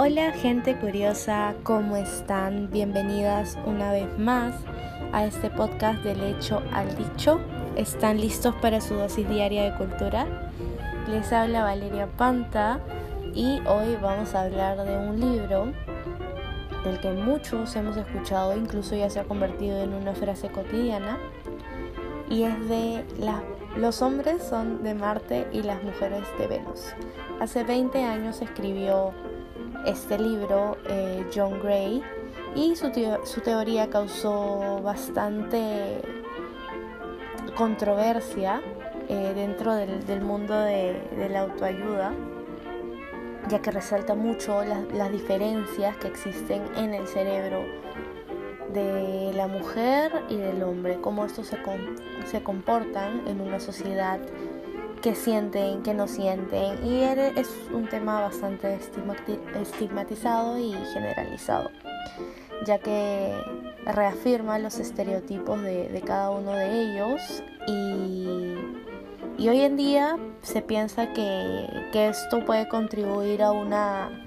Hola gente curiosa, ¿cómo están? Bienvenidas una vez más a este podcast del hecho al dicho. ¿Están listos para su dosis diaria de cultura? Les habla Valeria Panta y hoy vamos a hablar de un libro del que muchos hemos escuchado, incluso ya se ha convertido en una frase cotidiana, y es de Los hombres son de Marte y las mujeres de Venus. Hace 20 años escribió este libro eh, John Gray y su, teoría causó bastante controversia eh, dentro del, mundo de, la autoayuda, ya que resalta mucho las, diferencias que existen en el cerebro de la mujer y del hombre, cómo estos se, se comportan en una sociedad que sienten, que no sienten. Y es un tema bastante estigmatizado y generalizado, ya que reafirma los estereotipos de, cada uno de ellos y, hoy en día se piensa que, esto puede contribuir a una,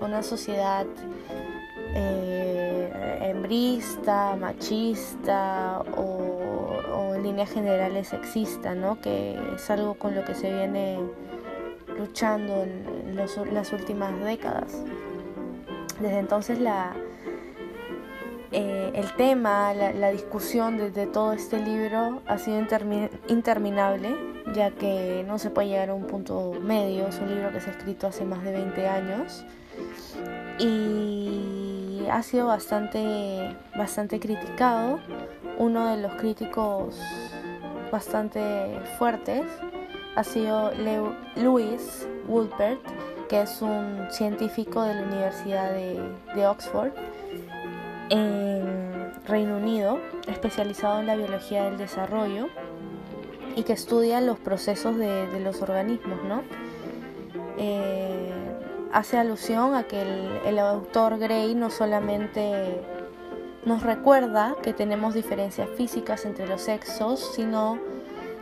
una sociedad eh, hembrista, machista o líneas generales sexista, ¿no? que es algo con lo que se viene luchando en las últimas décadas. Desde entonces la, eh, el tema, la, discusión de, todo este libro ha sido interminable, ya que no se puede llegar a un punto medio, es un libro que se ha escrito hace más de 20 años y ha sido bastante, bastante criticado uno de los críticos bastante fuertes ha sido Louis Woolpert, que es un científico de la Universidad de, Oxford en Reino Unido, especializado en la biología del desarrollo y que estudia los procesos de, los organismos, ¿no? Eh, hace alusión a que el, el autor Gray no solamente nos recuerda que tenemos diferencias físicas entre los sexos, sino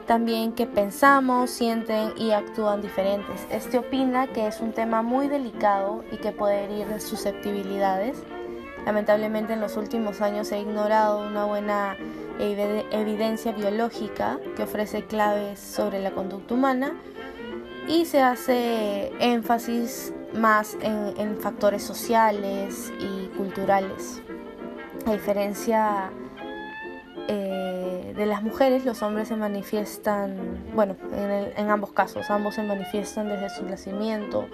también que pensamos, sienten y actúan diferentes. Este opina que es un tema muy delicado y que puede herir susceptibilidades. Lamentablemente en los últimos años se ha ignorado una buena evidencia biológica que ofrece claves sobre la conducta humana y se hace énfasis más en factores sociales y culturales. A diferencia eh, de las mujeres, los hombres se manifiestan, bueno, en, ambos casos, ambos se manifiestan desde su nacimiento.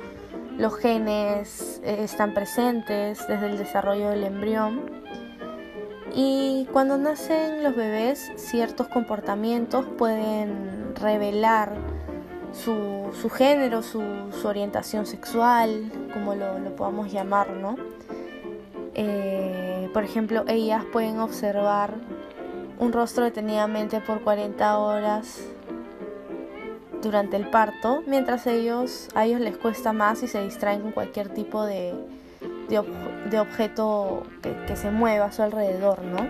Los genes eh, están presentes desde el desarrollo del embrión. Y cuando nacen los bebés, ciertos comportamientos pueden revelar su, género, su, orientación sexual, como lo, lo podamos llamar, ¿no? Eh, por ejemplo, ellas pueden observar un rostro detenidamente por 40 horas durante el parto, mientras ellos, a ellos les cuesta más y se distraen con cualquier tipo de, de, objeto que, se mueva a su alrededor, ¿no?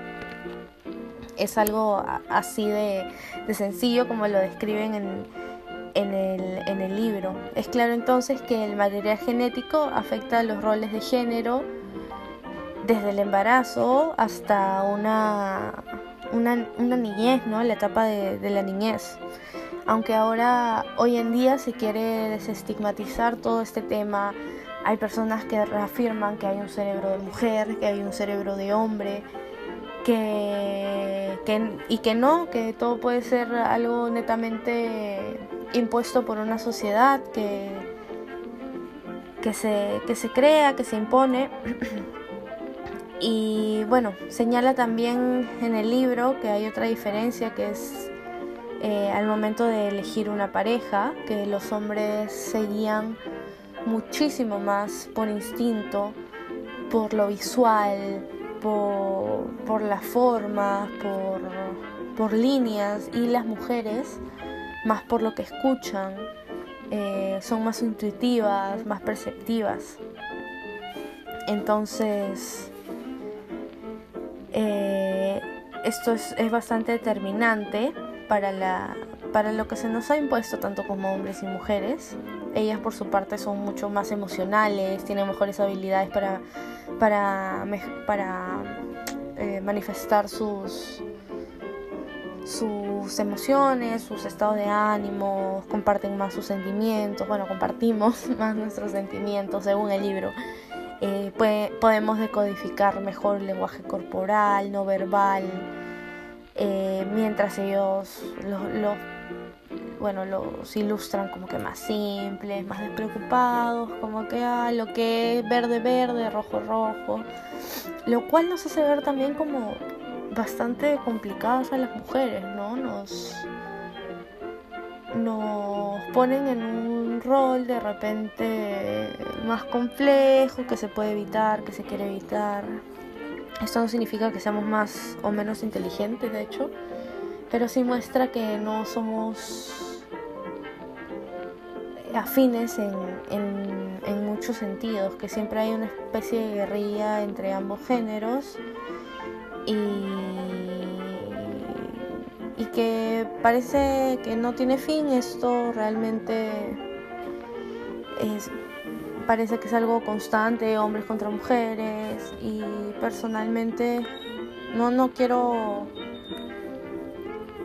Es algo así de, sencillo como lo describen en, en, el, en el libro. Es claro entonces que el material genético afecta a los roles de género, desde el embarazo hasta una, una, niñez, ¿no? La etapa de, la niñez. Aunque ahora, hoy en día, se quiere desestigmatizar todo este tema, hay personas que reafirman que hay un cerebro de mujer, que hay un cerebro de hombre, que, y que no, que todo puede ser algo netamente impuesto por una sociedad que, que, se, que se crea, que se impone. Y bueno, señala también en el libro que hay otra diferencia que es eh, al momento de elegir una pareja, que los hombres seguían muchísimo más por instinto, por lo visual, por, la forma, por, por, líneas, y las mujeres más por lo que escuchan, eh, son más intuitivas, más perceptivas. Entonces, eh, esto es, bastante determinante para, la, para lo que se nos ha impuesto tanto como hombres y mujeres ellas por su parte son mucho más emocionales, tienen mejores habilidades para, para, eh, manifestar sus, sus emociones, sus estados de ánimo, comparten más sus sentimientos, bueno, compartimos más nuestros sentimientos según el libro. Eh, podemos decodificar mejor el lenguaje corporal, no verbal, eh, mientras ellos los, bueno, los ilustran como que más simples, más despreocupados, como que ah, lo que es verde, verde, rojo, rojo, lo cual nos hace ver también como bastante complicadas a las mujeres, ¿no? Nos, nos ponen en un rol de repente más complejo que se puede evitar, que se quiere evitar. Esto no significa que seamos más o menos inteligentes, de hecho, pero sí muestra que no somos afines en, en, en muchos sentidos, que siempre hay una especie de guerrilla entre ambos géneros y, y que parece que no tiene fin. Esto realmente es, parece que es algo constante, hombres contra mujeres y personalmente no, no quiero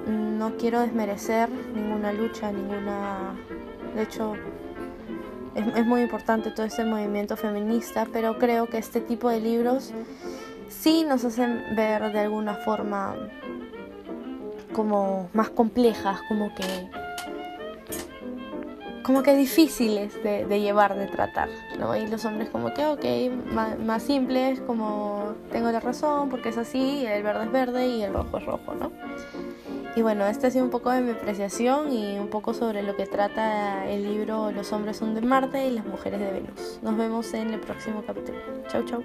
no quiero desmerecer ninguna lucha, ninguna... De hecho, es, es, muy importante todo este movimiento feminista, pero creo que este tipo de libros sí nos hacen ver de alguna forma como más complejas, como que como que difíciles de, llevar, de tratar, ¿no? Y los hombres como que, ok, más, más, simples, como tengo la razón, porque es así, el verde es verde y el rojo es rojo, ¿no? Y bueno, este ha sido un poco de mi apreciación y un poco sobre lo que trata el libro Los hombres son de Marte y las mujeres de Venus. Nos vemos en el próximo capítulo. Chau, chau.